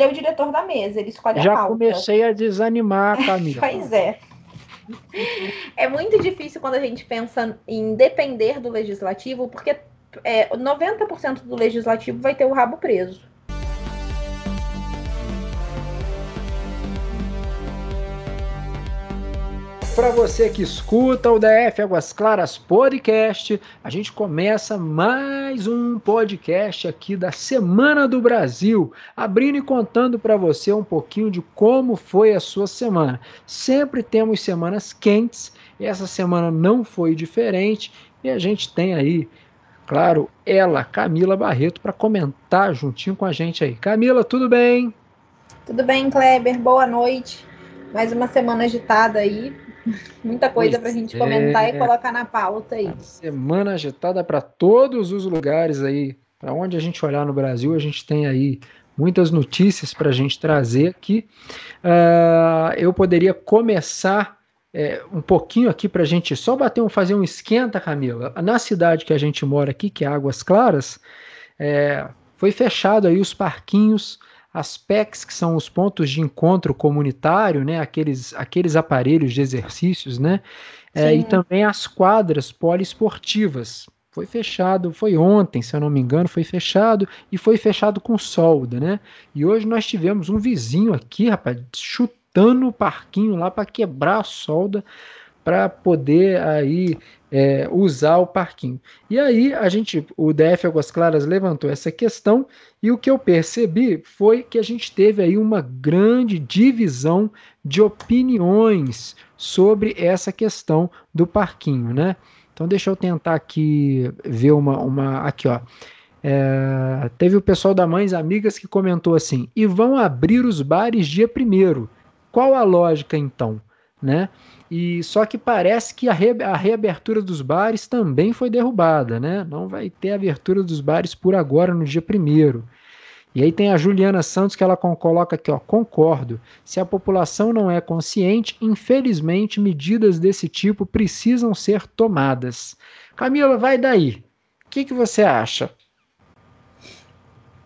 ele é o diretor da mesa, ele escolhe Já a pauta. comecei a desanimar, Camila. pois é. É muito difícil quando a gente pensa em depender do legislativo, porque é, 90% do legislativo vai ter o rabo preso. Para você que escuta o DF Águas Claras Podcast, a gente começa mais um podcast aqui da Semana do Brasil, abrindo e contando para você um pouquinho de como foi a sua semana. Sempre temos semanas quentes essa semana não foi diferente e a gente tem aí, claro, ela, Camila Barreto, para comentar juntinho com a gente aí. Camila, tudo bem? Tudo bem, Kleber? Boa noite. Mais uma semana agitada aí, Muita coisa para a gente comentar é. e colocar na pauta aí. Semana agitada para todos os lugares aí. Para onde a gente olhar no Brasil, a gente tem aí muitas notícias para a gente trazer aqui. Uh, eu poderia começar é, um pouquinho aqui para a gente só bater um, fazer um esquenta, Camila. Na cidade que a gente mora aqui, que é Águas Claras, é, foi fechado aí os parquinhos as PECs, que são os pontos de encontro comunitário, né, aqueles, aqueles aparelhos de exercícios, né, é, e também as quadras poliesportivas. Foi fechado, foi ontem, se eu não me engano, foi fechado e foi fechado com solda, né? E hoje nós tivemos um vizinho aqui, rapaz, chutando o parquinho lá para quebrar a solda para poder aí é, usar o parquinho. E aí a gente, o DF Águas Claras levantou essa questão e o que eu percebi foi que a gente teve aí uma grande divisão de opiniões sobre essa questão do parquinho, né? Então deixa eu tentar aqui ver uma, uma aqui ó. É, teve o pessoal da Mães Amigas que comentou assim: e vão abrir os bares dia primeiro. Qual a lógica então, né? E só que parece que a, re, a reabertura dos bares também foi derrubada, né? Não vai ter abertura dos bares por agora no dia primeiro. E aí tem a Juliana Santos que ela coloca aqui, ó, concordo. Se a população não é consciente, infelizmente medidas desse tipo precisam ser tomadas. Camila, vai daí. O que, que você acha?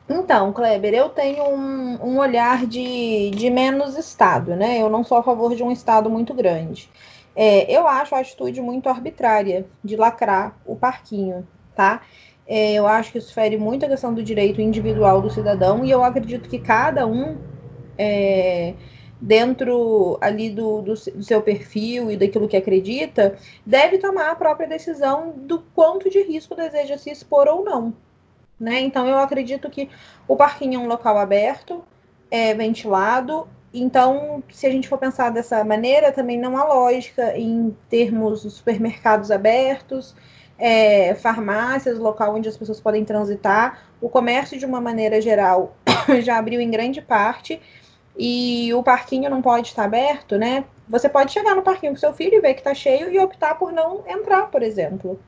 Então, Kleber, eu tenho um, um, olhar de, de menos Estado, né? Eu não sou a favor de um Estado muito grande. É, eu acho a atitude muito arbitrária de lacrar o parquinho, tá? É, eu acho que isso fere muito a questão do direito individual do cidadão e eu acredito que cada um, é, dentro ali do, do, do seu perfil e daquilo que acredita, deve tomar a própria decisão do quanto de risco deseja se expor ou não, né? Então eu acredito que o parquinho é um local aberto, é ventilado. Então, se a gente for pensar dessa maneira, também não há lógica em termos supermercados abertos, é, farmácias, local onde as pessoas podem transitar. O comércio, de uma maneira geral, já abriu em grande parte e o parquinho não pode estar aberto, né? Você pode chegar no parquinho com seu filho e ver que está cheio e optar por não entrar, por exemplo,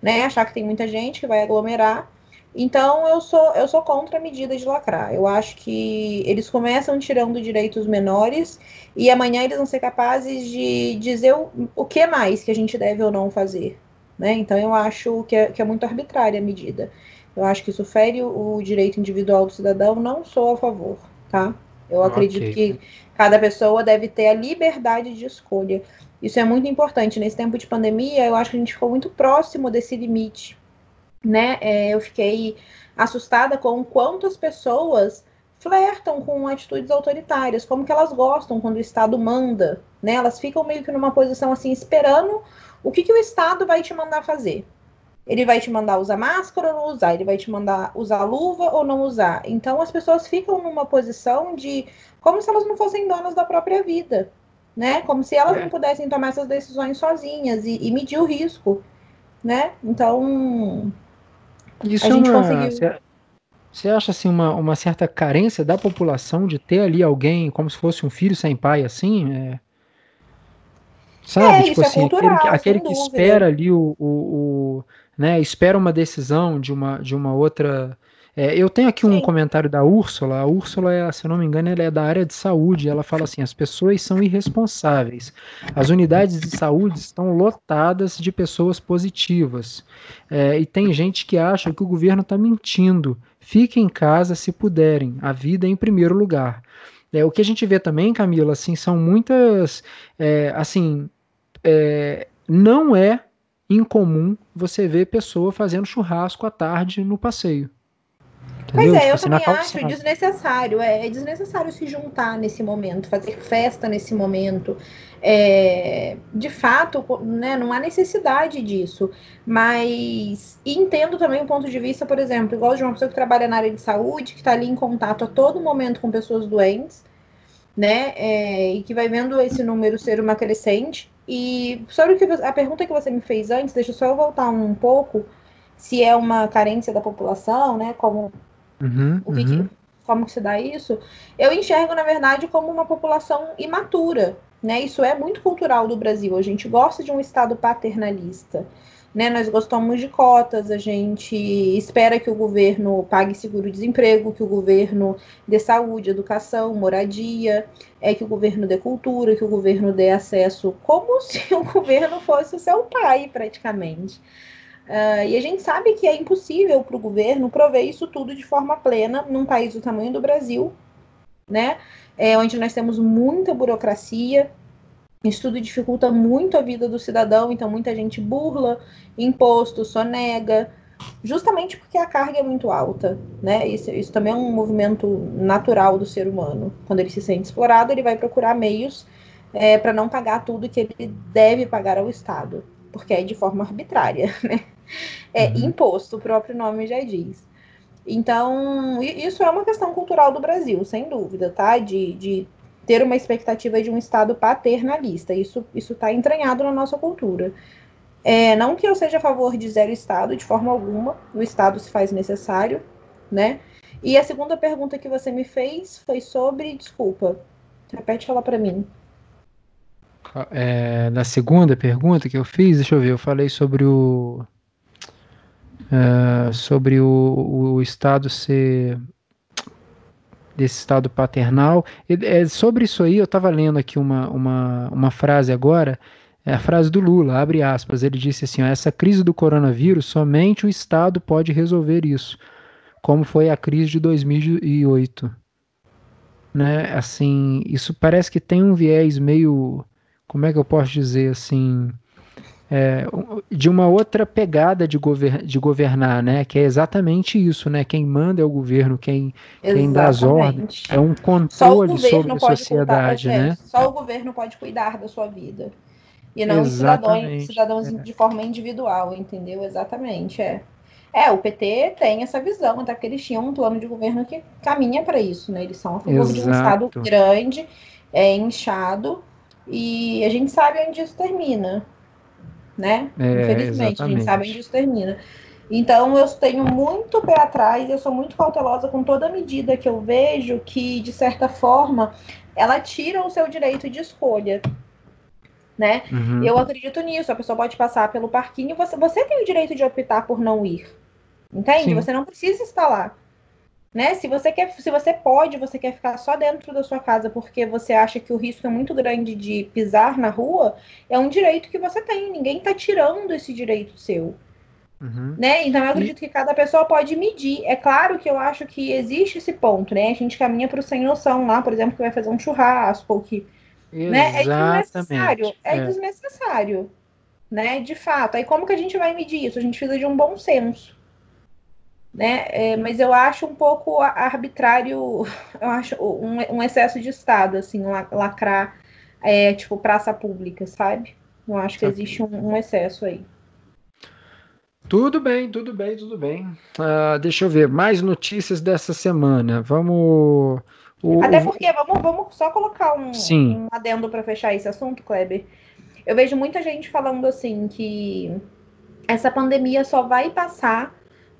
né? Achar que tem muita gente que vai aglomerar então eu sou eu sou contra a medida de lacrar. Eu acho que eles começam tirando direitos menores e amanhã eles vão ser capazes de dizer o, o que mais que a gente deve ou não fazer. Né? Então eu acho que é, que é muito arbitrária a medida. Eu acho que isso fere o, direito individual do cidadão, não sou a favor, tá? Eu acredito okay. que cada pessoa deve ter a liberdade de escolha. Isso é muito importante. Nesse tempo de pandemia, eu acho que a gente ficou muito próximo desse limite né? É, eu fiquei assustada com quantas pessoas flertam com atitudes autoritárias, como que elas gostam quando o Estado manda, né? Elas ficam meio que numa posição assim, esperando o que, que o Estado vai te mandar fazer. Ele vai te mandar usar máscara ou não usar, ele vai te mandar usar luva ou não usar. Então as pessoas ficam numa posição de como se elas não fossem donas da própria vida, né? Como se elas é. não pudessem tomar essas decisões sozinhas e, e medir o risco, né? Então isso a é gente uma, conseguiu. Você acha assim uma, uma certa carência da população de ter ali alguém como se fosse um filho sem pai, assim? É... Sabe? É, tipo assim, é cultural, aquele, aquele que espera ali o, o, o, né, espera uma decisão de uma, de uma outra. É, eu tenho aqui um comentário da Úrsula. A Úrsula, é, se eu não me engano, ela é da área de saúde. Ela fala assim: as pessoas são irresponsáveis. As unidades de saúde estão lotadas de pessoas positivas. É, e tem gente que acha que o governo está mentindo. Fiquem em casa se puderem. A vida é em primeiro lugar. É, o que a gente vê também, Camila, assim, são muitas, é, assim, é, não é incomum você ver pessoa fazendo churrasco à tarde no passeio. Entendeu? Pois é, tipo, eu assim, também acho desnecessário. É, é, desnecessário se juntar nesse momento, fazer festa nesse momento. É, de fato, né, não há necessidade disso. Mas entendo também o ponto de vista, por exemplo, igual de uma pessoa que trabalha na área de saúde, que está ali em contato a todo momento com pessoas doentes, né? É, e que vai vendo esse número ser uma crescente. E sobre o que a pergunta que você me fez antes, deixa eu só eu voltar um pouco, se é uma carência da população, né? Como uhum, o que, uhum. que, como que se dá isso? Eu enxergo, na verdade, como uma população imatura. Né? Isso é muito cultural do Brasil. A gente gosta de um Estado paternalista. Né, nós gostamos de cotas, a gente espera que o governo pague seguro-desemprego, que o governo dê saúde, educação, moradia, é que o governo dê cultura, que o governo dê acesso, como se o governo fosse o seu pai, praticamente. Uh, e a gente sabe que é impossível para o governo prover isso tudo de forma plena num país do tamanho do Brasil, né? É, onde nós temos muita burocracia, isso tudo dificulta muito a vida do cidadão, então muita gente burla imposto, sonega, justamente porque a carga é muito alta, né? Isso, isso também é um movimento natural do ser humano. Quando ele se sente explorado, ele vai procurar meios é, para não pagar tudo que ele deve pagar ao Estado, porque é de forma arbitrária, né? É uhum. imposto, o próprio nome já diz. Então, isso é uma questão cultural do Brasil, sem dúvida, tá? De, de ter uma expectativa de um Estado paternalista. Isso está entranhado na nossa cultura. É, não que eu seja a favor de zero Estado, de forma alguma, o Estado se faz necessário, né? E a segunda pergunta que você me fez foi sobre, desculpa, repete ela para mim. É, na segunda pergunta que eu fiz, deixa eu ver, eu falei sobre o uh, sobre o, o Estado ser desse estado paternal. É, sobre isso aí, eu estava lendo aqui uma, uma, uma frase agora, é a frase do Lula, abre aspas, ele disse assim, ó, essa crise do coronavírus, somente o Estado pode resolver isso, como foi a crise de 2008. Né? Assim, isso parece que tem um viés meio, como é que eu posso dizer assim, é, de uma outra pegada de, gover de governar, né? Que é exatamente isso, né? Quem manda é o governo, quem, quem dá as ordens é um controle sobre a sociedade, cuidar, né? Só o governo pode cuidar da sua vida. E não os cidadãos, cidadãos é. de forma individual, entendeu? Exatamente, é. É, o PT tem essa visão, até porque eles tinham um plano de governo que caminha para isso, né? Eles são a favor de um Estado grande, é, inchado, e a gente sabe onde isso termina né? É, Infelizmente, exatamente. a gente sabe onde isso termina. Então, eu tenho muito pé atrás, eu sou muito cautelosa com toda medida que eu vejo que, de certa forma, ela tira o seu direito de escolha. Né? Uhum. Eu acredito nisso. A pessoa pode passar pelo parquinho, você, você tem o direito de optar por não ir. Entende? Sim. Você não precisa estar lá né? Se você quer, se você pode, você quer ficar só dentro da sua casa porque você acha que o risco é muito grande de pisar na rua, é um direito que você tem. Ninguém está tirando esse direito seu. Uhum. Né? Então eu acredito que cada pessoa pode medir. É claro que eu acho que existe esse ponto, né? A gente caminha para o sem noção lá, por exemplo, que vai fazer um churrasco ou que. Né? É desnecessário. É, é desnecessário. Né? De fato. Aí como que a gente vai medir isso? A gente precisa de um bom senso né? É, mas eu acho um pouco arbitrário, eu acho um, um excesso de Estado, assim, lacrar, é, tipo, praça pública, sabe? Eu acho que existe um, um excesso aí. Tudo bem, tudo bem, tudo bem. Uh, deixa eu ver, mais notícias dessa semana. Vamos. O, Até porque, vamos, vamos só colocar um, Sim. um adendo para fechar esse assunto, Kleber. Eu vejo muita gente falando assim que essa pandemia só vai passar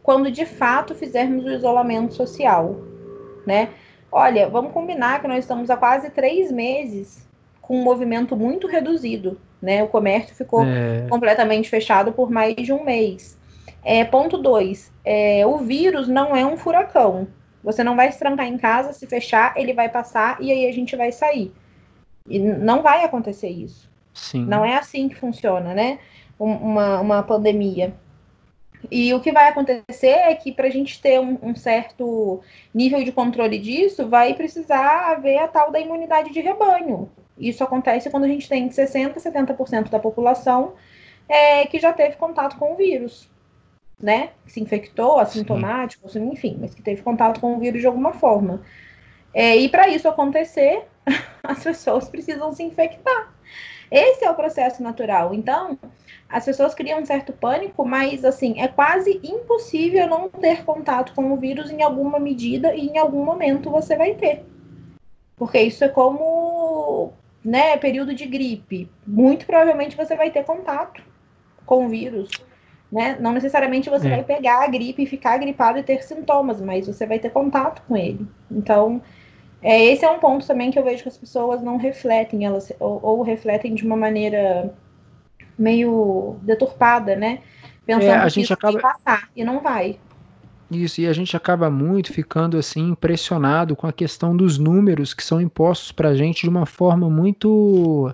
quando de fato fizermos o isolamento social, né? Olha, vamos combinar que nós estamos há quase três meses com um movimento muito reduzido, né? O comércio ficou é... completamente fechado por mais de um mês. É, ponto 2. É, o vírus não é um furacão. Você não vai se trancar em casa, se fechar, ele vai passar e aí a gente vai sair. E não vai acontecer isso. Sim. Não é assim que funciona, né? Uma, uma pandemia. E o que vai acontecer é que para a gente ter um, um, certo nível de controle disso, vai precisar haver a tal da imunidade de rebanho. Isso acontece quando a gente tem 60%, 70% da população é, que já teve contato com o vírus, né? Se infectou, assintomático, Sim. enfim, mas que teve contato com o vírus de alguma forma. É, e para isso acontecer, as pessoas precisam se infectar. Esse é o processo natural. Então, as pessoas criam um certo pânico, mas assim, é quase impossível não ter contato com o vírus em alguma medida e em algum momento você vai ter. Porque isso é como, né, período de gripe. Muito provavelmente você vai ter contato com o vírus. Né? Não necessariamente você é. vai pegar a gripe e ficar gripado e ter sintomas, mas você vai ter contato com ele. Então, é, esse é um ponto também que eu vejo que as pessoas não refletem, elas ou, ou refletem de uma maneira meio deturpada, né? Pensando é, a gente acaba passar e não vai. Isso, e a gente acaba muito ficando assim impressionado com a questão dos números que são impostos para a gente de uma forma muito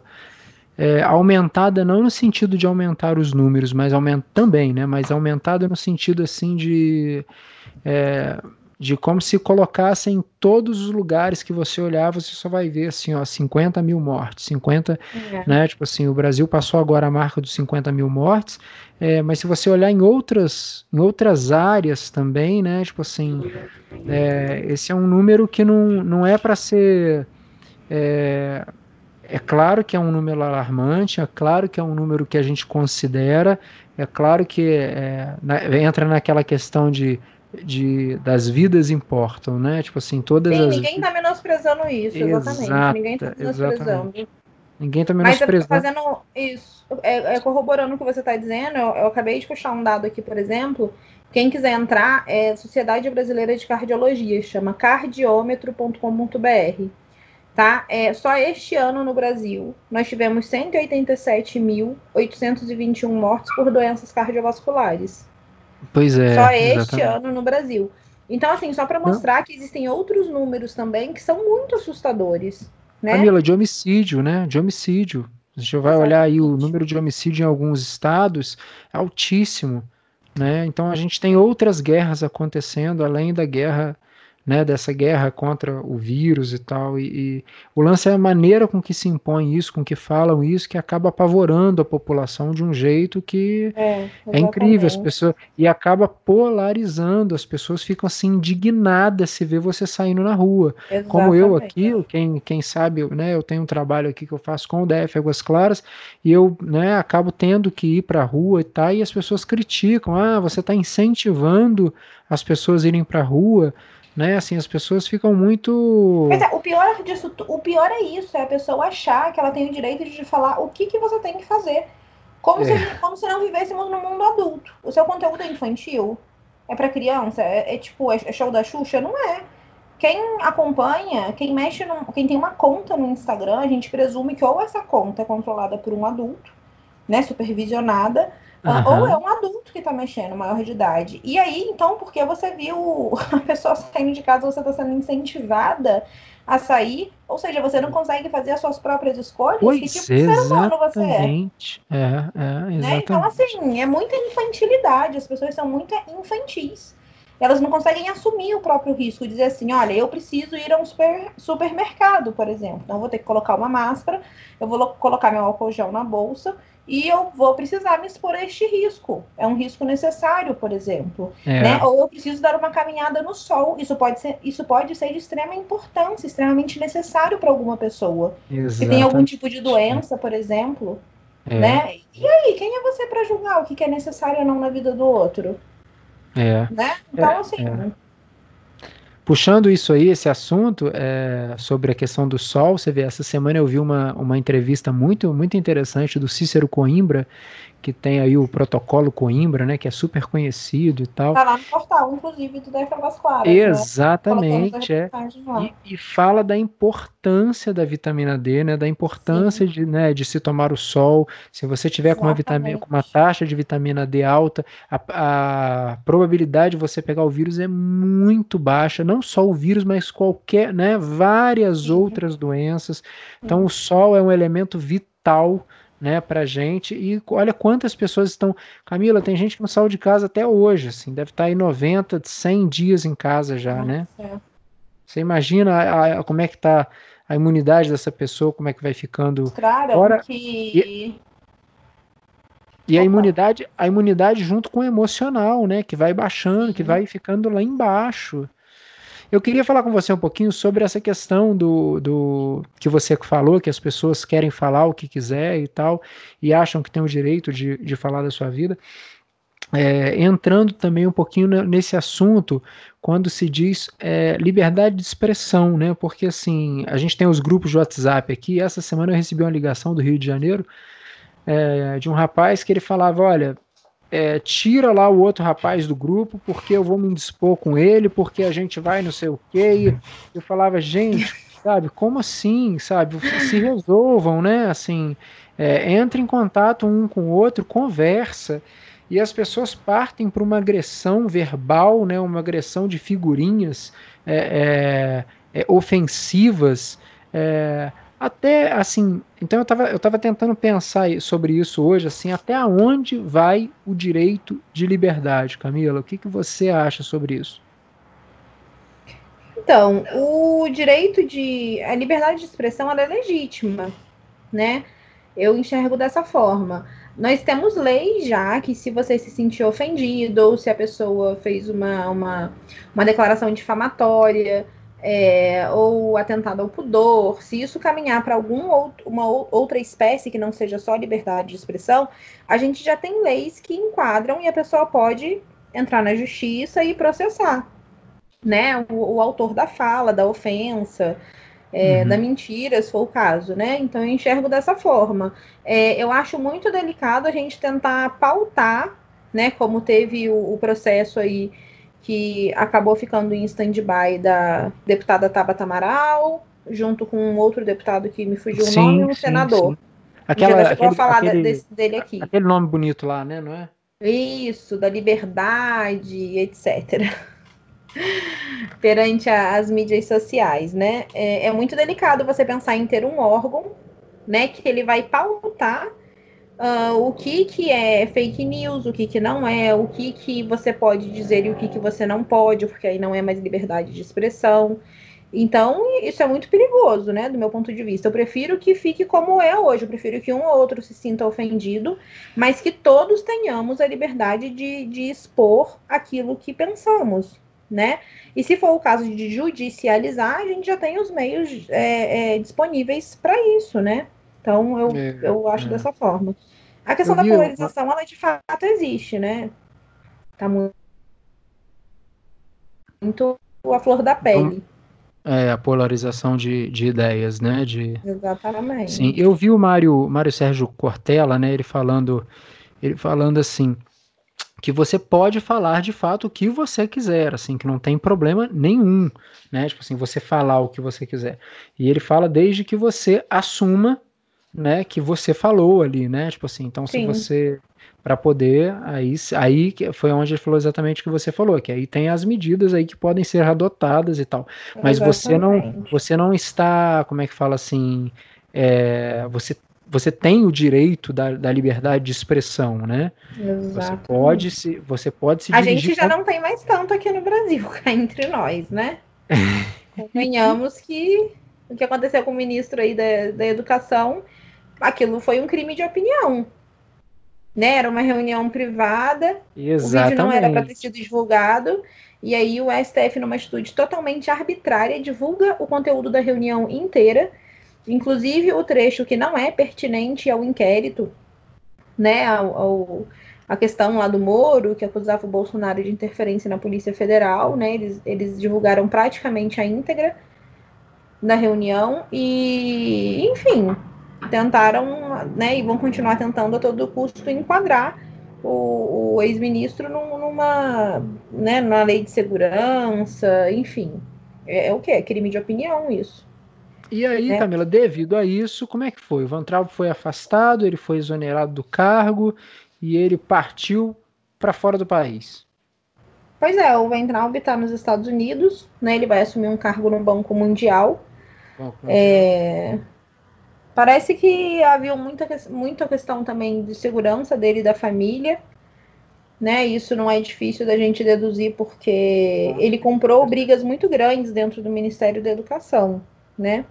é, aumentada, não no sentido de aumentar os números, mas aumenta também, né? Mas aumentada no sentido assim de é, de como se colocasse em todos os lugares que você olhar, você só vai ver assim, ó, 50 mil mortes, 50, é. né, tipo assim, o Brasil passou agora a marca dos 50 mil mortes, é, mas se você olhar em outras, em outras áreas também, né, tipo assim, é, esse é um número que não, não é para ser, é, é claro que é um número alarmante, é claro que é um número que a gente considera, é claro que é, na, entra naquela questão de de, das vidas importam, né? Tipo assim, todas Sim, as. Ninguém está menosprezando isso, exatamente. Exata, ninguém está menosprezando. Exatamente. Ninguém está menosprezando. Mas é fazendo isso, é, é corroborando o que você está dizendo, eu, eu, acabei de puxar um dado aqui, por exemplo. Quem quiser entrar é Sociedade Brasileira de Cardiologia, chama cardiômetro.com.br. Tá? É, só este ano no Brasil, nós tivemos 187.821 mortes por doenças cardiovasculares. Pois é. Só este exatamente. ano no Brasil. Então, assim, só para mostrar Não. que existem outros números também que são muito assustadores. Né? Camila, de homicídio, né? De homicídio. A gente vai Exatamente. olhar aí o número de homicídio em alguns estados, é altíssimo. Né? Então a gente tem outras guerras acontecendo além da guerra né, dessa guerra contra o vírus e tal. E, e, o lance é a maneira com que se impõe isso, com que falam isso, que acaba apavorando a população de um jeito que é, é incrível. As pessoas e acaba polarizando. As pessoas ficam assim indignadas se ver você saindo na rua. Exatamente. Como eu aqui, quem, quem sabe, né, eu tenho um trabalho aqui que eu faço com o DF Águas Claras e eu né, acabo tendo que ir para a rua e tal, e as pessoas criticam. Ah, você está incentivando as pessoas a irem para a rua né? Assim, as pessoas ficam muito. Mas é, o pior disso, o pior é isso, é a pessoa achar que ela tem o direito de falar o que, que você tem que fazer. Como, é. se, como se não vivêssemos no mundo adulto. O seu conteúdo é infantil? É para criança? É, é tipo, é, é show da Xuxa? Não é. Quem acompanha, quem mexe, no, quem tem uma conta no Instagram, a gente presume que ou essa conta é controlada por um adulto, né, supervisionada, Uhum. Ou é um adulto que está mexendo, maior de idade. E aí, então, porque você viu a pessoa saindo de casa, você está sendo incentivada a sair, ou seja, você não consegue fazer as suas próprias escolhas, pois que tipo de ser humano você é? É, é, exatamente. Né? Então, assim, é muita infantilidade, as pessoas são muito infantis. Elas não conseguem assumir o próprio risco, dizer assim, olha, eu preciso ir a um super, supermercado, por exemplo. Então, eu vou ter que colocar uma máscara, eu vou colocar meu álcool gel na bolsa, e eu vou precisar me expor a este risco. É um risco necessário, por exemplo. É. Né? Ou eu preciso dar uma caminhada no sol. Isso pode ser, isso pode ser de extrema importância, extremamente necessário para alguma pessoa. Exatamente. Se tem algum tipo de doença, por exemplo. É. Né? E aí, quem é você para julgar o que é necessário ou não na vida do outro? É. Né? Então, é, assim. Puxando isso aí, esse assunto é, sobre a questão do sol, você vê, essa semana eu vi uma, uma entrevista muito, muito interessante do Cícero Coimbra, que tem aí o protocolo Coimbra, né, que é super conhecido e tal. Tá lá no portal, inclusive, do Claras. Né? Exatamente, né? é. E, e, fala da importância da vitamina D, né, da importância de, né, de se tomar o sol. Se você tiver com uma, vitamina, com uma taxa de vitamina D alta, a, a probabilidade de você pegar o vírus é muito baixa, não só o vírus, mas qualquer, né, várias Sim. outras doenças. Então, Sim. o sol é um elemento vital né, pra gente. E olha quantas pessoas estão. Camila, tem gente que não saiu de casa até hoje, assim, deve estar tá aí 90, 100 dias em casa já, Nossa. né? É. Você imagina a, a, como é que tá a imunidade dessa pessoa, como é que vai ficando. Claro, Ora, que. E, e a imunidade, a imunidade junto com o emocional, né? Que vai baixando, que vai ficando lá embaixo. Eu queria falar com você um pouquinho sobre essa questão do, do que você falou, que as pessoas querem falar o que quiser e tal, e acham que tem o direito de, de falar da sua vida. É, entrando também um pouquinho nesse assunto quando se diz é, liberdade de expressão, né? Porque assim, a gente tem os grupos de WhatsApp aqui. Essa semana eu recebi uma ligação do Rio de Janeiro é, de um rapaz que ele falava: olha, é, tira lá o outro rapaz do grupo, porque eu vou me dispor com ele, porque a gente vai não sei o quê. E eu falava, gente, sabe, como assim, sabe? Se resolvam, né? Assim, é, entre em contato um com o outro, conversa. E as pessoas partem para uma agressão verbal, né? Uma agressão de figurinhas é, é, é ofensivas. É, até assim, então eu estava eu tava tentando pensar sobre isso hoje, assim, até onde vai o direito de liberdade, Camila? O que, que você acha sobre isso? Então, o direito de. A liberdade de expressão é legítima, né? Eu enxergo dessa forma. Nós temos leis já que, se você se sentir ofendido, ou se a pessoa fez uma, uma, uma declaração difamatória, é, ou atentado ao pudor, se isso caminhar para alguma uma outra espécie que não seja só liberdade de expressão, a gente já tem leis que enquadram e a pessoa pode entrar na justiça e processar, né? O, o autor da fala, da ofensa, é, uhum. da mentira, se for o caso, né? Então eu enxergo dessa forma. É, eu acho muito delicado a gente tentar pautar, né? Como teve o, o processo aí que acabou ficando em stand-by da deputada Tabata Amaral, junto com um outro deputado que me fugiu sim, o nome, e um sim, senador. Sim. Aquela, Já aquele, falar aquele, desse, dele aqui. Aquele nome bonito lá, né, não é? Isso, da liberdade, etc. Perante a, as mídias sociais, né? É, é muito delicado você pensar em ter um órgão, né, que ele vai pautar uh, o que, que é fake news, o que, que não é, o que, que você pode dizer e o que, que você não pode, porque aí não é mais liberdade de expressão. Então, isso é muito perigoso, né, do meu ponto de vista. Eu prefiro que fique como é hoje, eu prefiro que um ou outro se sinta ofendido, mas que todos tenhamos a liberdade de, de expor aquilo que pensamos, né? E se for o caso de judicializar, a gente já tem os meios é, é, disponíveis para isso, né? Então, eu, é, eu acho é. dessa forma. A questão eu da polarização, ela de fato existe, né? Tá muito, muito a flor da pele. É, a polarização de, de ideias, né? De... Exatamente. Sim, eu vi o Mário, Mário Sérgio Cortella, né? Ele falando, ele falando assim, que você pode falar de fato o que você quiser, assim, que não tem problema nenhum, né? Tipo assim, você falar o que você quiser. E ele fala desde que você assuma né, que você falou ali, né? Tipo assim, então Sim. se você para poder aí aí foi onde ele falou exatamente o que você falou, que aí tem as medidas aí que podem ser adotadas e tal. Mas exatamente. você não você não está, como é que fala assim, é, você você tem o direito da, da liberdade de expressão, né? Exatamente. Você pode se você pode se A gente já não tem mais tanto aqui no Brasil, entre nós, né? Convenhamos que o que aconteceu com o ministro aí da, da educação aquilo foi um crime de opinião. Né? Era uma reunião privada, Exatamente. o vídeo não era para ter sido divulgado, e aí o STF, numa atitude totalmente arbitrária, divulga o conteúdo da reunião inteira, inclusive o trecho que não é pertinente ao inquérito, né? Ao, ao, a questão lá do Moro, que acusava o Bolsonaro de interferência na Polícia Federal, né? Eles, eles divulgaram praticamente a íntegra da reunião e, enfim, tentaram, né, e vão continuar tentando a todo custo enquadrar o, o ex-ministro numa, né, numa lei de segurança, enfim. É, é o que? É crime de opinião isso. E aí, né? Camila, devido a isso, como é que foi? O Van Traub foi afastado, ele foi exonerado do cargo e ele partiu para fora do país. Pois é, o Van Traub está nos Estados Unidos, né? Ele vai assumir um cargo no Banco Mundial. Banco Mundial. É, Parece que havia muita, muita questão também de segurança dele e da família. Né? Isso não é difícil da gente deduzir, porque ele comprou brigas muito grandes dentro do Ministério da Educação. Né?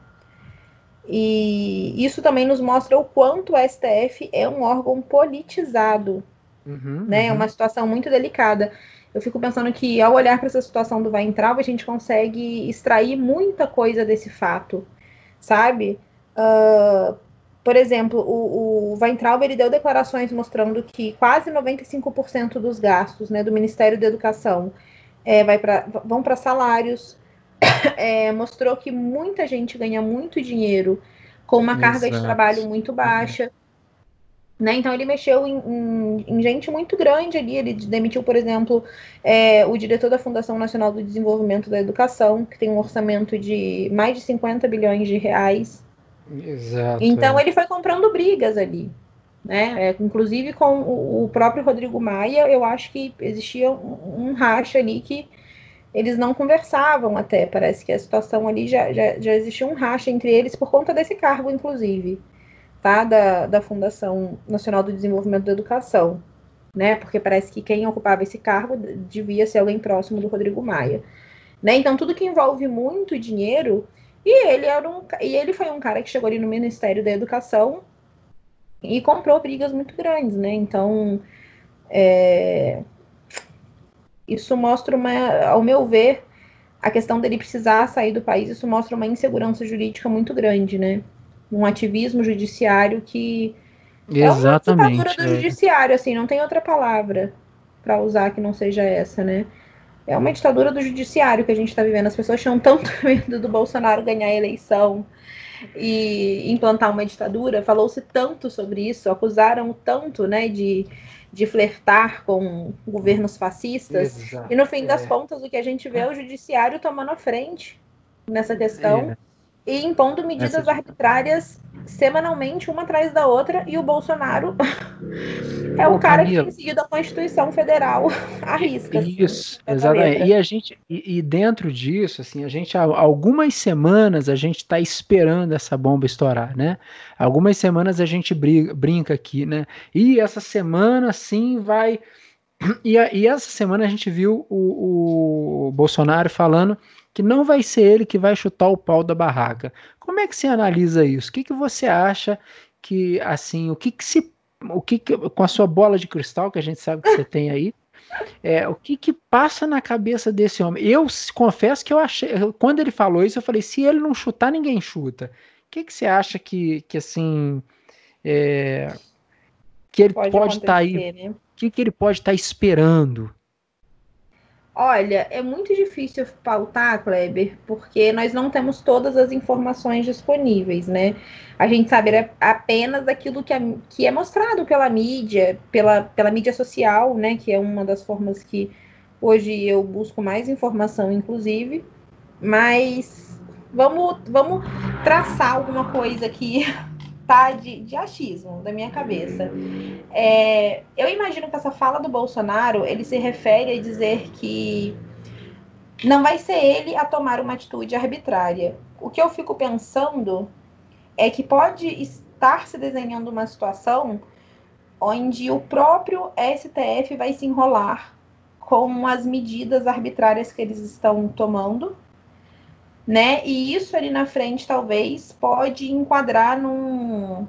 E isso também nos mostra o quanto o STF é um órgão politizado. Uhum, né? Uhum. É uma situação muito delicada. Eu fico pensando que ao olhar para essa situação do Vai Entrar, a gente consegue extrair muita coisa desse fato, sabe? Uh, por exemplo, o, o Weintraub ele deu declarações mostrando que quase 95% dos gastos né, do Ministério da Educação é, vai pra, vão para salários. É, mostrou que muita gente ganha muito dinheiro com uma Exato. carga de trabalho muito baixa. Uhum. Né? Então ele mexeu em, em, em, gente muito grande ali. Ele demitiu, por exemplo, é, o diretor da Fundação Nacional do Desenvolvimento da Educação, que tem um orçamento de mais de 50 bilhões de reais. Exato. Então é. ele foi comprando brigas ali. Né? É, inclusive com o, o, próprio Rodrigo Maia, eu acho que existia um, um, racha ali que eles não conversavam até. Parece que a situação ali já, já, já existia um racha entre eles por conta desse cargo, inclusive, tá? Da, da Fundação Nacional do Desenvolvimento da Educação. Né? Porque parece que quem ocupava esse cargo devia ser alguém próximo do Rodrigo Maia. Né? Então, tudo que envolve muito dinheiro e ele, era um, e ele foi um cara que chegou ali no Ministério da Educação e comprou brigas muito grandes, né? Então, é, isso mostra uma, ao meu ver, a questão dele precisar sair do país, isso mostra uma insegurança jurídica muito grande, né? Um ativismo judiciário que Exatamente, é uma ditadura do é. judiciário, assim, não tem outra palavra para usar que não seja essa, né? É uma ditadura do judiciário que a gente está vivendo. As pessoas tinham tanto medo do Bolsonaro ganhar a eleição e implantar uma ditadura. Falou-se tanto sobre isso, acusaram tanto né, de, de flertar com governos fascistas. Exato, e no fim das é. contas, o que a gente vê é o judiciário tomando a frente nessa questão. É e impondo medidas arbitrárias semanalmente, uma atrás da outra, e o Bolsonaro é o cara Camila. que tem seguido a Constituição Federal à risca. Assim, Isso, assim, exatamente. E a gente, e, e, dentro disso, assim, a gente há algumas semanas a gente está esperando essa bomba estourar, né? Algumas semanas a gente briga, brinca aqui, né? E essa semana sim vai. E, e essa semana a gente viu o, o Bolsonaro falando que não vai ser ele que vai chutar o pau da barraca. Como é que você analisa isso? O que, que você acha que, assim, o que, que se. O que, que com a sua bola de cristal, que a gente sabe que você tem aí, é, o que, que passa na cabeça desse homem? Eu confesso que eu achei, quando ele falou isso, eu falei: se ele não chutar, ninguém chuta. O que, que você acha que, que assim, é, que ele pode, estar tá aí? Né? O que, que ele pode estar tá esperando? Olha, é muito difícil pautar, Kleber, porque nós não temos todas as informações disponíveis, né? A gente sabe apenas aquilo que é, que é mostrado pela mídia, pela, pela mídia social, né? Que é uma das formas que hoje eu busco mais informação, inclusive. Mas vamos, vamos traçar alguma coisa aqui tá de, de achismo da minha cabeça. É, eu imagino que essa fala do Bolsonaro ele se refere a dizer que não vai ser ele a tomar uma atitude arbitrária. O que eu fico pensando é que pode estar se desenhando uma situação onde o próprio STF vai se enrolar com as medidas arbitrárias que eles estão tomando né? E isso ali na frente talvez pode enquadrar num,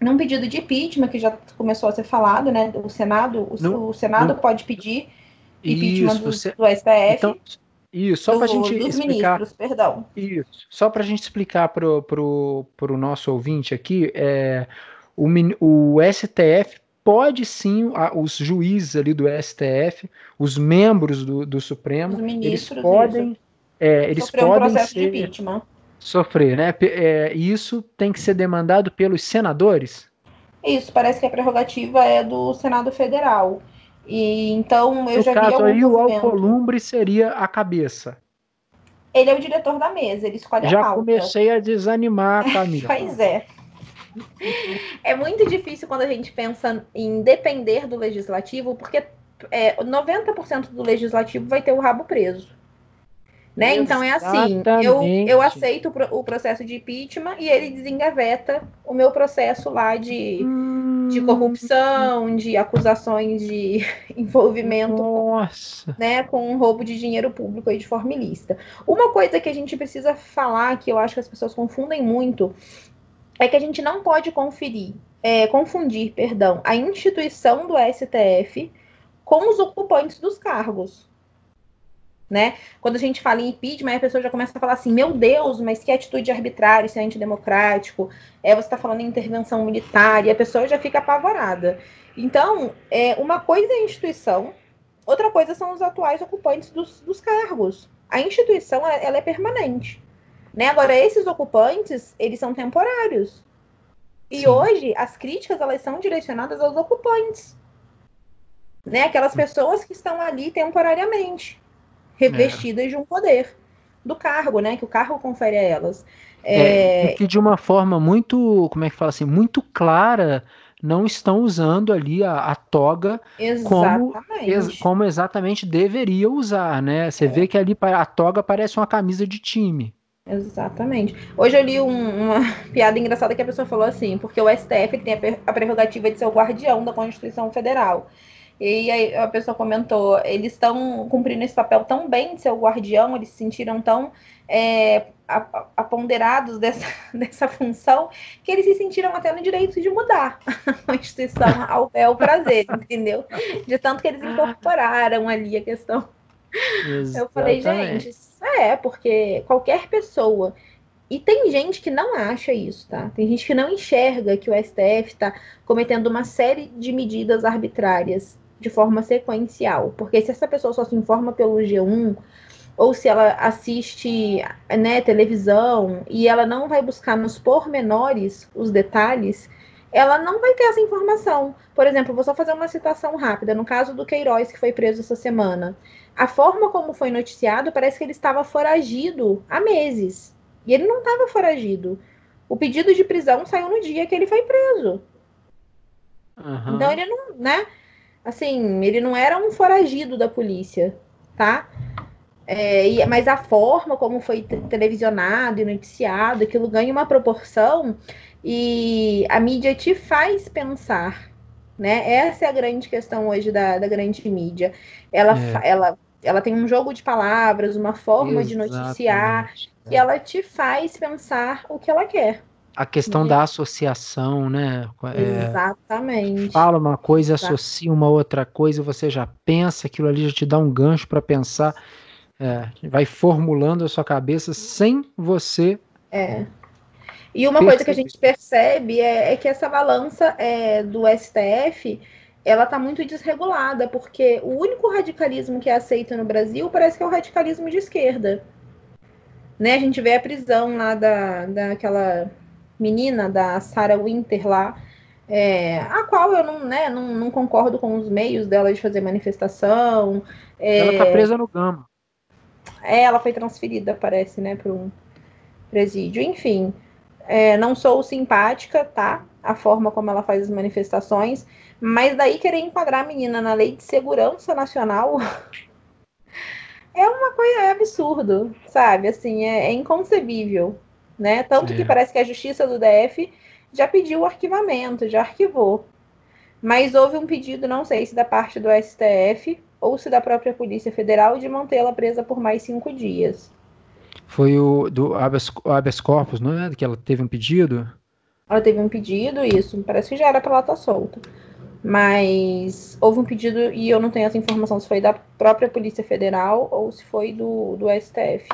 num pedido de impeachment que já começou a ser falado, né? O Senado, o, no, o Senado no, pode pedir impeachment isso, do, você, do STF. Então, isso, só para a gente dos explicar. Ministros, perdão. Isso, só para a gente explicar para o nosso ouvinte aqui, é, o, o STF pode sim, os juízes ali do STF, os membros do, do Supremo, eles podem, é, eles podem um processo ser, de impeachment. sofrer, né? É, isso tem que ser demandado pelos senadores. Isso parece que a prerrogativa é do Senado Federal. E então eu no já caso, vi aí o Alcolumbre seria a cabeça. Ele é o diretor da mesa, ele escolhe já a pauta. Já comecei a desanimar, Camila. pois é. É muito difícil quando a gente pensa em depender do legislativo, porque é, 90% do legislativo vai ter o rabo preso. Né? Então é assim, eu, eu aceito o processo de impeachment e ele desengaveta o meu processo lá de, hum. de corrupção, de acusações de envolvimento Nossa. Né, com roubo de dinheiro público aí de forma ilícita. Uma coisa que a gente precisa falar, que eu acho que as pessoas confundem muito, é que a gente não pode conferir, é, confundir, perdão, a instituição do STF com os ocupantes dos cargos né? Quando a gente fala em impeachment, a pessoa já começa a falar assim: meu Deus, mas que atitude arbitrária, isso é antidemocrático, é, você está falando em intervenção militar, e a pessoa já fica apavorada. Então, é, uma coisa é a instituição, outra coisa são os atuais ocupantes dos, dos cargos. A instituição, ela, ela é permanente. Né? Agora, esses ocupantes, eles são temporários. E Sim. hoje, as críticas, elas são direcionadas aos ocupantes. Né? Aquelas pessoas que estão ali temporariamente revestidas é. de um poder do cargo, né? Que o cargo confere a elas. É, é... que de uma forma muito, como é que fala assim, muito clara, não estão usando ali a, a toga como, ex, como exatamente deveria usar, né? Você é. vê que ali a toga parece uma camisa de time. Exatamente. Hoje eu li um, uma piada engraçada que a pessoa falou assim, porque o STF tem a prerrogativa de ser o guardião da Constituição Federal. E aí a pessoa comentou, eles estão cumprindo esse papel tão bem de ser o guardião, eles se sentiram tão é, aponderados dessa, dessa função, que eles se sentiram até no direito de mudar a Constituição ao bel prazer, entendeu? De tanto que eles incorporaram ali a questão. Exatamente. Eu falei, gente, é, porque qualquer pessoa e tem gente que não acha isso, tá? Tem gente que não enxerga que o STF está cometendo uma série de medidas arbitrárias de forma sequencial. Porque se essa pessoa só se informa pelo G1, ou se ela assiste né, televisão e ela não vai buscar nos pormenores os detalhes, ela não vai ter essa informação. Por exemplo, vou só fazer uma citação rápida. No caso do Queiroz, que foi preso essa semana, a forma como foi noticiado parece que ele estava foragido há meses. E ele não estava foragido. O pedido de prisão saiu no dia que ele foi preso. Uhum. Então ele não, né? Assim, ele não era um foragido da polícia, tá? É, e, mas a forma como foi televisionado e noticiado, aquilo ganha uma proporção e a mídia te faz pensar, né? Essa é a grande questão hoje da, da grande mídia. Ela, é. ela, ela tem um jogo de palavras, uma forma Exatamente. de noticiar, é. e ela te faz pensar o que ela quer a questão da associação, né? É, Exatamente. Fala uma coisa, Exato. associa uma outra coisa, você já pensa, aquilo ali já te dá um gancho para pensar, é, vai formulando a sua cabeça sem você. É. E uma perceber. coisa que a gente percebe é, é que essa balança é, do STF ela está muito desregulada, porque o único radicalismo que é aceito no Brasil parece que é o radicalismo de esquerda. Né? A gente vê a prisão lá da, daquela menina da Sarah Winter lá, é, a qual eu não, né, não, não, concordo com os meios dela de fazer manifestação. É, ela tá presa no Gama. É, ela foi transferida, parece, né, para um presídio. Enfim, é, não sou simpática, tá? A forma como ela faz as manifestações, mas daí querer enquadrar a menina na lei de segurança nacional é uma coisa é absurdo, sabe? Assim, é, é inconcebível né? Tanto é. que parece que a Justiça do DF já pediu o arquivamento, já arquivou. Mas houve um pedido, não sei se da parte do STF ou se da própria Polícia Federal, de mantê-la presa por mais cinco dias. Foi o do habeas, habeas corpus, não é? Que ela teve um pedido? Ela teve um pedido, isso. Parece que já era para ela estar tá solta. Mas houve um pedido, e eu não tenho essa informação se foi da própria Polícia Federal ou se foi do, do STF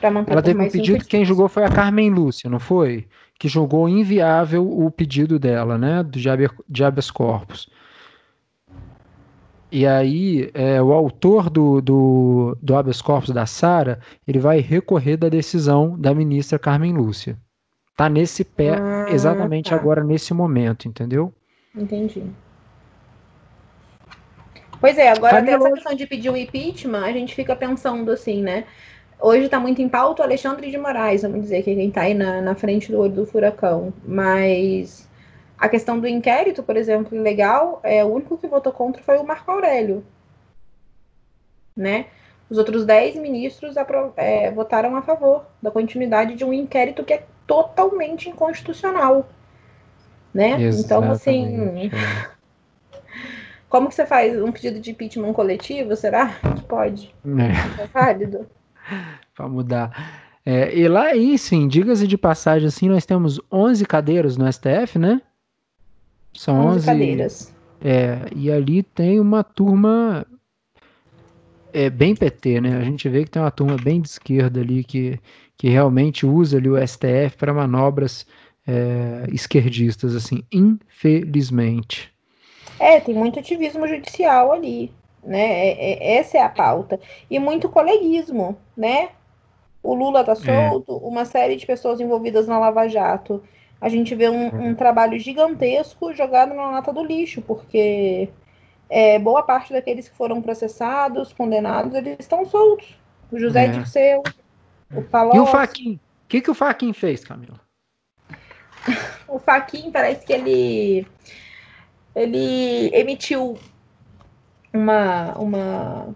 para manter Ela teve um pedido, quem julgou foi a Carmen Lúcia, não foi? Que julgou inviável o pedido dela, né? Do de habeas corpus. E aí, é, o autor do, do, do habeas corpus da Sara, ele vai recorrer da decisão da ministra Carmen Lúcia. Tá nesse pé ah, exatamente tá. agora, nesse momento, entendeu? Entendi. Pois é, agora essa questão de pedir o impeachment, a gente fica pensando assim, né? Hoje está muito em pauta o Alexandre de Moraes, vamos dizer, que é quem está aí na, na frente do olho do furacão. Mas a questão do inquérito, por exemplo, legal, é, o único que votou contra foi o Marco Aurélio. Né? Os outros dez ministros é, votaram a favor da continuidade de um inquérito que é totalmente inconstitucional. Né? Então, assim. É. Como que você faz um pedido de impeachment coletivo? Será que pode? É, é válido? Para mudar. É, e lá, aí, sim, diga-se de passagem, assim, nós temos 11 cadeiras no STF, né? São 11, 11 cadeiras. É, e ali tem uma turma é bem PT, né? A gente vê que tem uma turma bem de esquerda ali que, que realmente usa ali o STF para manobras é, esquerdistas, assim, infelizmente. É, tem muito ativismo judicial ali, né? É, é, essa é a pauta. E muito coleguismo, né? O Lula tá é. solto, é. uma série de pessoas envolvidas na Lava Jato a gente vê um, um trabalho gigantesco jogado na nata do lixo, porque é, boa parte daqueles que foram processados, condenados, eles estão soltos. O José é. Dirceu, o Palocci. E o Faquin? O que, que o Faquin fez, Camila? o Faquin parece que ele ele emitiu uma, uma,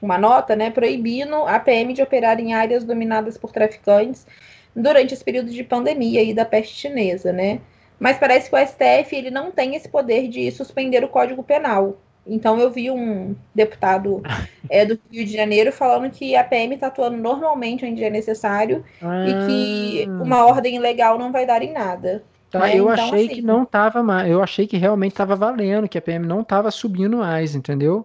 uma nota né, proibindo a PM de operar em áreas dominadas por traficantes durante esse período de pandemia e da peste chinesa, né? Mas parece que o STF ele não tem esse poder de suspender o Código Penal. Então eu vi um deputado é, do Rio de Janeiro falando que a PM está atuando normalmente onde é necessário ah. e que ah. uma ordem legal não vai dar em nada. Tá, né? eu então, achei assim, que não estava mais, eu achei que realmente estava valendo, que a PM não estava subindo mais, entendeu?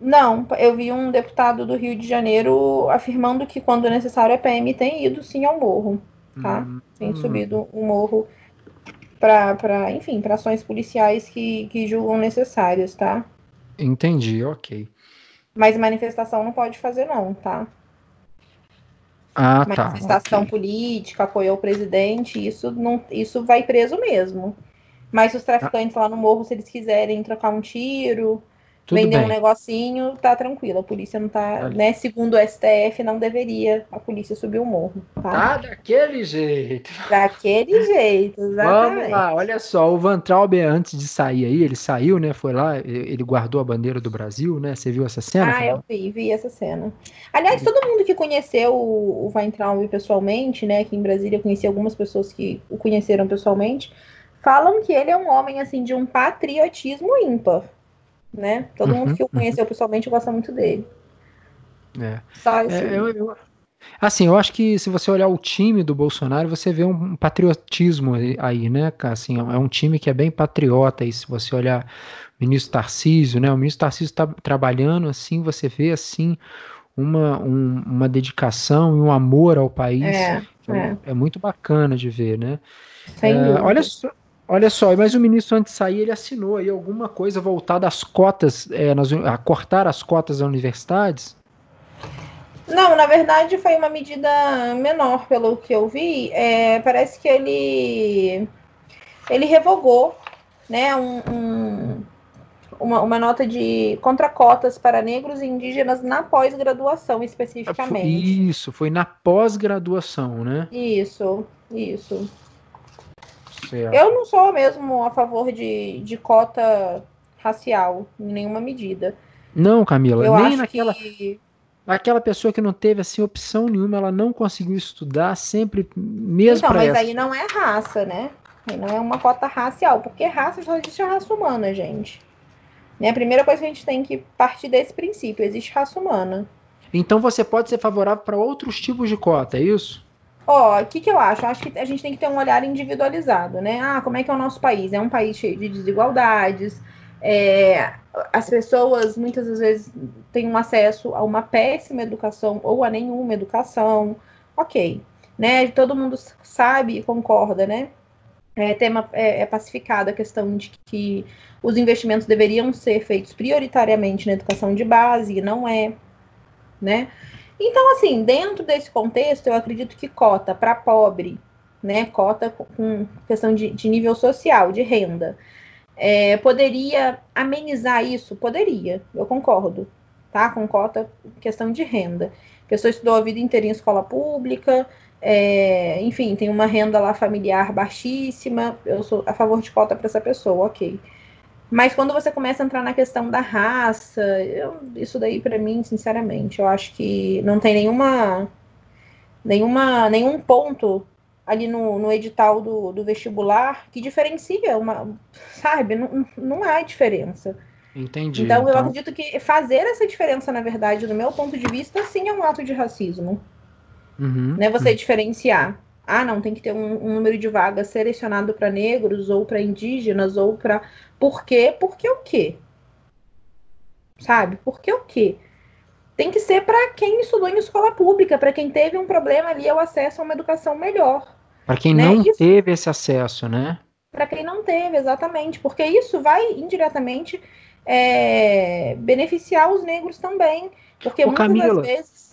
Não, eu vi um deputado do Rio de Janeiro afirmando que quando necessário a PM tem ido sim ao morro, tá? Hum, tem hum. subido o morro para, enfim, para ações policiais que, que julgam necessárias, tá? Entendi, ok. Mas manifestação não pode fazer não, tá? Ah, tá. Manifestação okay. política, apoio ao presidente, isso não, isso vai preso mesmo. Mas os traficantes ah. lá no morro, se eles quiserem trocar um tiro, tudo vender bem. um negocinho, tá tranquilo. A polícia não tá, né? Segundo o STF, não deveria a polícia subir o morro. Tá, ah, daquele jeito. Daquele jeito, exatamente. Vamos lá, olha só, o Van Traub, antes de sair aí, ele saiu, né? Foi lá, ele guardou a bandeira do Brasil, né? Você viu essa cena? Ah, eu vi, vi essa cena. Aliás, todo mundo que conheceu o, o Van Traub pessoalmente, né? Aqui em Brasília, eu conheci algumas pessoas que o conheceram pessoalmente, falam que ele é um homem, assim, de um patriotismo ímpar né? Todo uhum, mundo que o conheceu uhum. pessoalmente gosta muito dele. É. É, eu, eu, assim, eu acho que se você olhar o time do Bolsonaro, você vê um patriotismo aí, né, Assim, é um time que é bem patriota. E se você olhar o ministro Tarcísio, né? O ministro Tarcísio está trabalhando assim, você vê assim uma, um, uma dedicação e um amor ao país. É, é. é muito bacana de ver, né? É, olha só, Olha só, mas o ministro antes de sair, ele assinou aí alguma coisa voltada às cotas, é, nas, a cortar as cotas das universidades? Não, na verdade foi uma medida menor, pelo que eu vi. É, parece que ele ele revogou né, um, um, uma, uma nota de contra cotas para negros e indígenas na pós-graduação, especificamente. Isso, foi na pós-graduação, né? Isso, isso. Certo. Eu não sou mesmo a favor de, de cota racial, em nenhuma medida. Não, Camila, eu nem naquela. Que... Aquela pessoa que não teve assim opção nenhuma, ela não conseguiu estudar sempre mesmo Então, mas essa. aí não é raça, né? Aí não é uma cota racial, porque raça só existe a raça humana, gente. Né? A primeira coisa que a gente tem que partir desse princípio, existe raça humana. Então você pode ser favorável para outros tipos de cota, é isso? Ó, o que, que eu acho? Acho que a gente tem que ter um olhar individualizado, né? Ah, como é que é o nosso país? É um país cheio de desigualdades. É, as pessoas muitas vezes têm um acesso a uma péssima educação ou a nenhuma educação. Ok, né? Todo mundo sabe e concorda, né? é, tema é, é pacificada a questão de que os investimentos deveriam ser feitos prioritariamente na educação de base, e não é, né? Então, assim, dentro desse contexto, eu acredito que cota para pobre, né, cota com questão de, de nível social, de renda, é, poderia amenizar isso? Poderia, eu concordo, tá? Com cota, questão de renda. A pessoa estudou a vida inteira em escola pública, é, enfim, tem uma renda lá familiar baixíssima, eu sou a favor de cota para essa pessoa, ok. Mas quando você começa a entrar na questão da raça, eu, isso daí para mim, sinceramente, eu acho que não tem nenhuma, nenhuma, nenhum ponto ali no, no edital do, do vestibular que diferencia uma, sabe? Não, não há diferença. Entendi. Então, eu então acredito que fazer essa diferença, na verdade, do meu ponto de vista, sim é um ato de racismo. Uhum, né? Você uhum. diferenciar. Ah, não, tem que ter um, um número de vagas selecionado para negros ou para indígenas ou para. Por quê? Porque o quê? Sabe? Porque o quê? Tem que ser para quem estudou em escola pública, para quem teve um problema ali, é o acesso a uma educação melhor. Para quem né? não isso... teve esse acesso, né? Para quem não teve, exatamente. Porque isso vai indiretamente é, beneficiar os negros também. Porque Ô, muitas Camila, vezes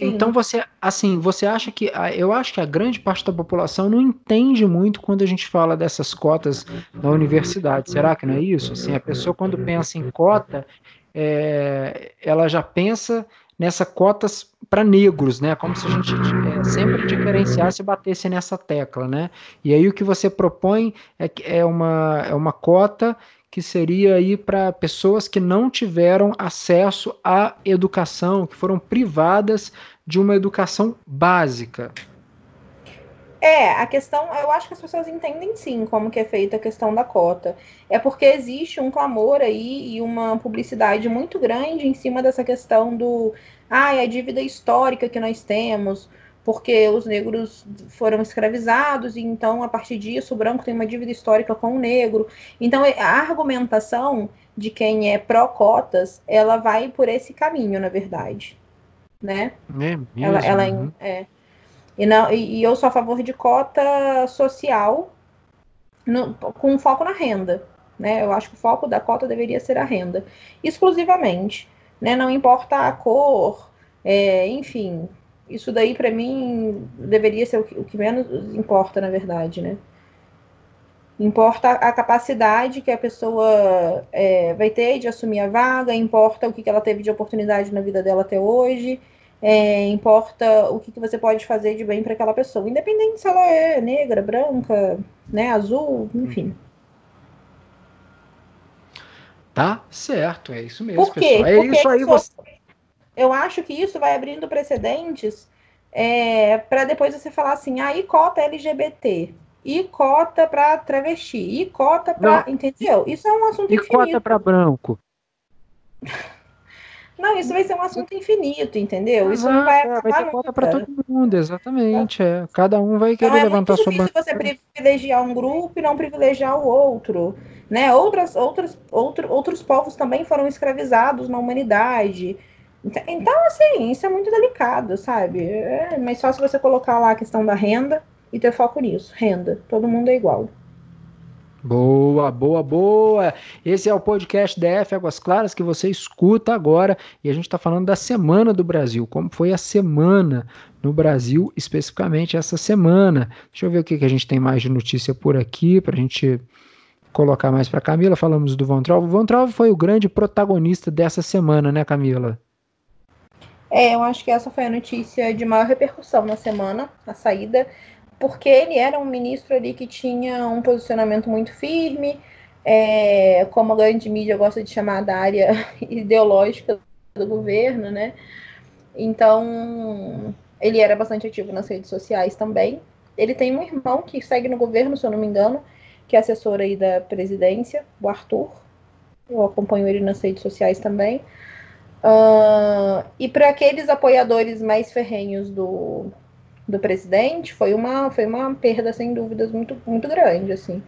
Então você, assim, você acha que eu acho que a grande parte da população não entende muito quando a gente fala dessas cotas na universidade. Será que não é isso? Assim, a pessoa quando pensa em cota, é, ela já pensa nessa cotas para negros, né? Como se a gente é, sempre diferenciasse e batesse nessa tecla, né? E aí o que você propõe é, é uma, é uma cota que seria aí para pessoas que não tiveram acesso à educação, que foram privadas de uma educação básica. É, a questão, eu acho que as pessoas entendem sim como que é feita a questão da cota. É porque existe um clamor aí e uma publicidade muito grande em cima dessa questão do, ah, é a dívida histórica que nós temos, porque os negros foram escravizados, e então, a partir disso, o branco tem uma dívida histórica com o negro. Então, a argumentação de quem é pró-cotas, ela vai por esse caminho, na verdade. Né? É? Ela, ela uhum. é. E, não, e, e, eu sou a favor de cota social no, com foco na renda. Né? Eu acho que o foco da cota deveria ser a renda. Exclusivamente. Né? Não importa a cor, é, enfim, isso daí para mim deveria ser o que, o que, menos importa, na verdade, né? Importa a capacidade que a pessoa é, vai ter de assumir a vaga, importa o que, que ela teve de oportunidade na vida dela até hoje, é, importa o que, que você pode fazer de bem para aquela pessoa, independente se ela é negra, branca, né, azul, enfim. Tá certo, é isso mesmo, Por quê? pessoal. É Porque isso aí você eu acho que isso vai abrindo precedentes é, para depois você falar assim, ah, e cota LGBT, e cota para travesti, e cota para. Entendeu? Isso é um assunto e infinito. E cota para branco. Não, isso vai ser um assunto infinito, entendeu? Isso não vai é, Vai ter cota para todo mundo, exatamente. É. Cada um vai querer então, é levantar sua bandeira. você privilegiar um grupo e não privilegiar o outro. Né? Outras, outras, outro, outros povos também foram escravizados na humanidade. Então, assim, isso é muito delicado, sabe? É mais fácil você colocar lá a questão da renda e ter foco nisso. Renda. Todo mundo é igual. Boa, boa, boa. Esse é o podcast DF Águas Claras que você escuta agora e a gente está falando da Semana do Brasil. Como foi a semana no Brasil, especificamente essa semana? Deixa eu ver o que, que a gente tem mais de notícia por aqui para a gente colocar mais para Camila. Falamos do Von Traub. O Von foi o grande protagonista dessa semana, né, Camila? É, eu acho que essa foi a notícia de maior repercussão na semana, a saída, porque ele era um ministro ali que tinha um posicionamento muito firme, é, como a grande mídia gosta de chamar da área ideológica do governo, né? Então, ele era bastante ativo nas redes sociais também. Ele tem um irmão que segue no governo, se eu não me engano, que é assessor aí da presidência, o Arthur. Eu acompanho ele nas redes sociais também. Uh, e para aqueles apoiadores mais ferrenhos do, do presidente, foi uma, foi uma perda, sem dúvidas, muito, muito grande, assim.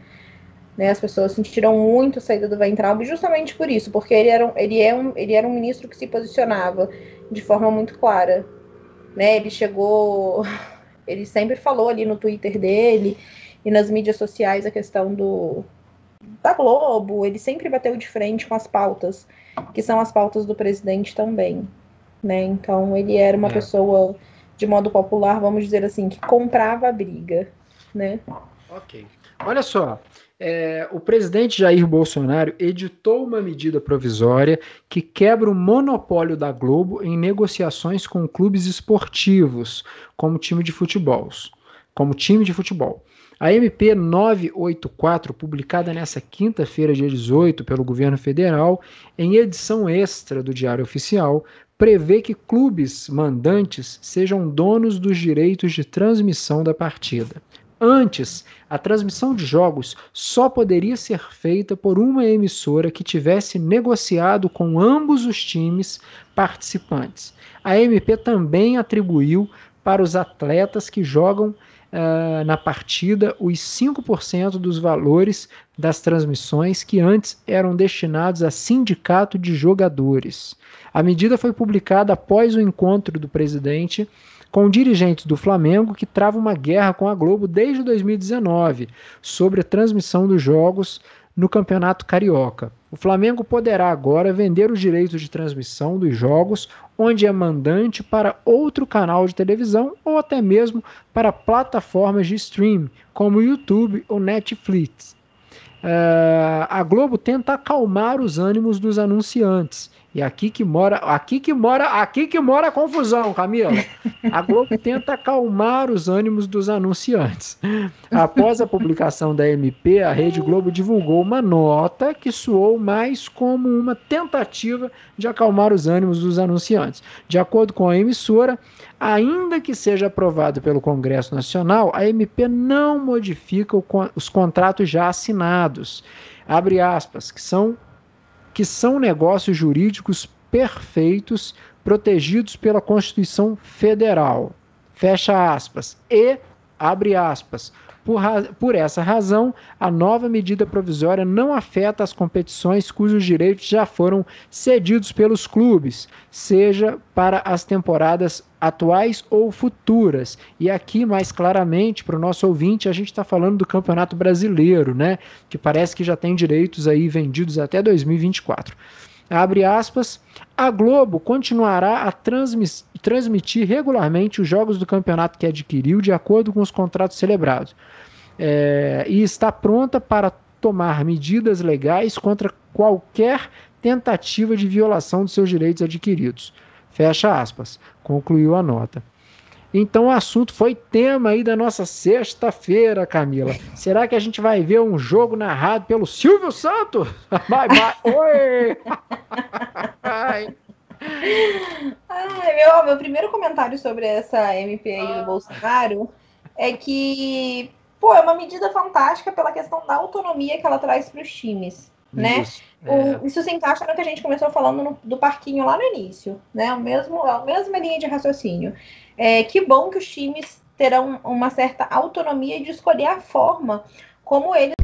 Né, as pessoas sentiram muito a saída do Weintraub justamente por isso, porque ele era, um, ele, é um, ele era um ministro que se posicionava de forma muito clara. Né? Ele chegou, ele sempre falou ali no Twitter dele e nas mídias sociais a questão do da Globo, ele sempre bateu de frente com as pautas, que são as pautas do presidente também, né? Então ele era uma é. pessoa de modo popular, vamos dizer assim, que comprava a briga, né? Ok. Olha só, é, o presidente Jair Bolsonaro editou uma medida provisória que quebra o monopólio da Globo em negociações com clubes esportivos, como time de futebol. Como time de futebol. A MP 984, publicada nesta quinta-feira, dia 18, pelo governo federal, em edição extra do Diário Oficial, prevê que clubes mandantes sejam donos dos direitos de transmissão da partida. Antes, a transmissão de jogos só poderia ser feita por uma emissora que tivesse negociado com ambos os times participantes. A MP também atribuiu para os atletas que jogam uh, na partida os 5% dos valores das transmissões que antes eram destinados a sindicato de jogadores. A medida foi publicada após o encontro do presidente com dirigentes do Flamengo que travam uma guerra com a Globo desde 2019 sobre a transmissão dos jogos no Campeonato Carioca. O Flamengo poderá agora vender os direitos de transmissão dos jogos onde é mandante para outro canal de televisão ou até mesmo para plataformas de streaming, como YouTube ou Netflix. Uh, a Globo tenta acalmar os ânimos dos anunciantes e aqui que mora, aqui que mora, aqui que mora a confusão, Camila. A Globo tenta acalmar os ânimos dos anunciantes. Após a publicação da MP, a Rede Globo divulgou uma nota que soou mais como uma tentativa de acalmar os ânimos dos anunciantes. De acordo com a emissora, ainda que seja aprovado pelo Congresso Nacional, a MP não modifica os contratos já assinados. Abre aspas, que são que são negócios jurídicos perfeitos, protegidos pela Constituição Federal. Fecha aspas. E, abre aspas, por, por, essa razão, a nova medida provisória não afeta as competições cujos direitos já foram cedidos pelos clubes, seja para as temporadas atuais ou futuras. E aqui, mais claramente, para o nosso ouvinte, a gente está falando do Campeonato Brasileiro, né? Que parece que já tem direitos aí vendidos até 2024 abre aspas, a Globo continuará a transmitir regularmente os jogos do campeonato que adquiriu de acordo com os contratos celebrados é, e está pronta para tomar medidas legais contra qualquer tentativa de violação de seus direitos adquiridos. Fecha aspas, concluiu a nota. Então o assunto foi tema aí da nossa sexta-feira, Camila. Será que a gente vai ver um jogo narrado pelo Silvio Santos? Bye, bye. Oi! Ai. Meu, meu primeiro comentário sobre essa MP aí do Bolsonaro é que, pô, é uma medida fantástica pela questão da autonomia que ela traz para os times. Né? Isso, é. o, isso se encaixa no que a gente começou falando no, do parquinho lá no início, né? O mesmo, a mesma linha de raciocínio. É, que bom que os times terão uma certa autonomia de escolher a forma como eles.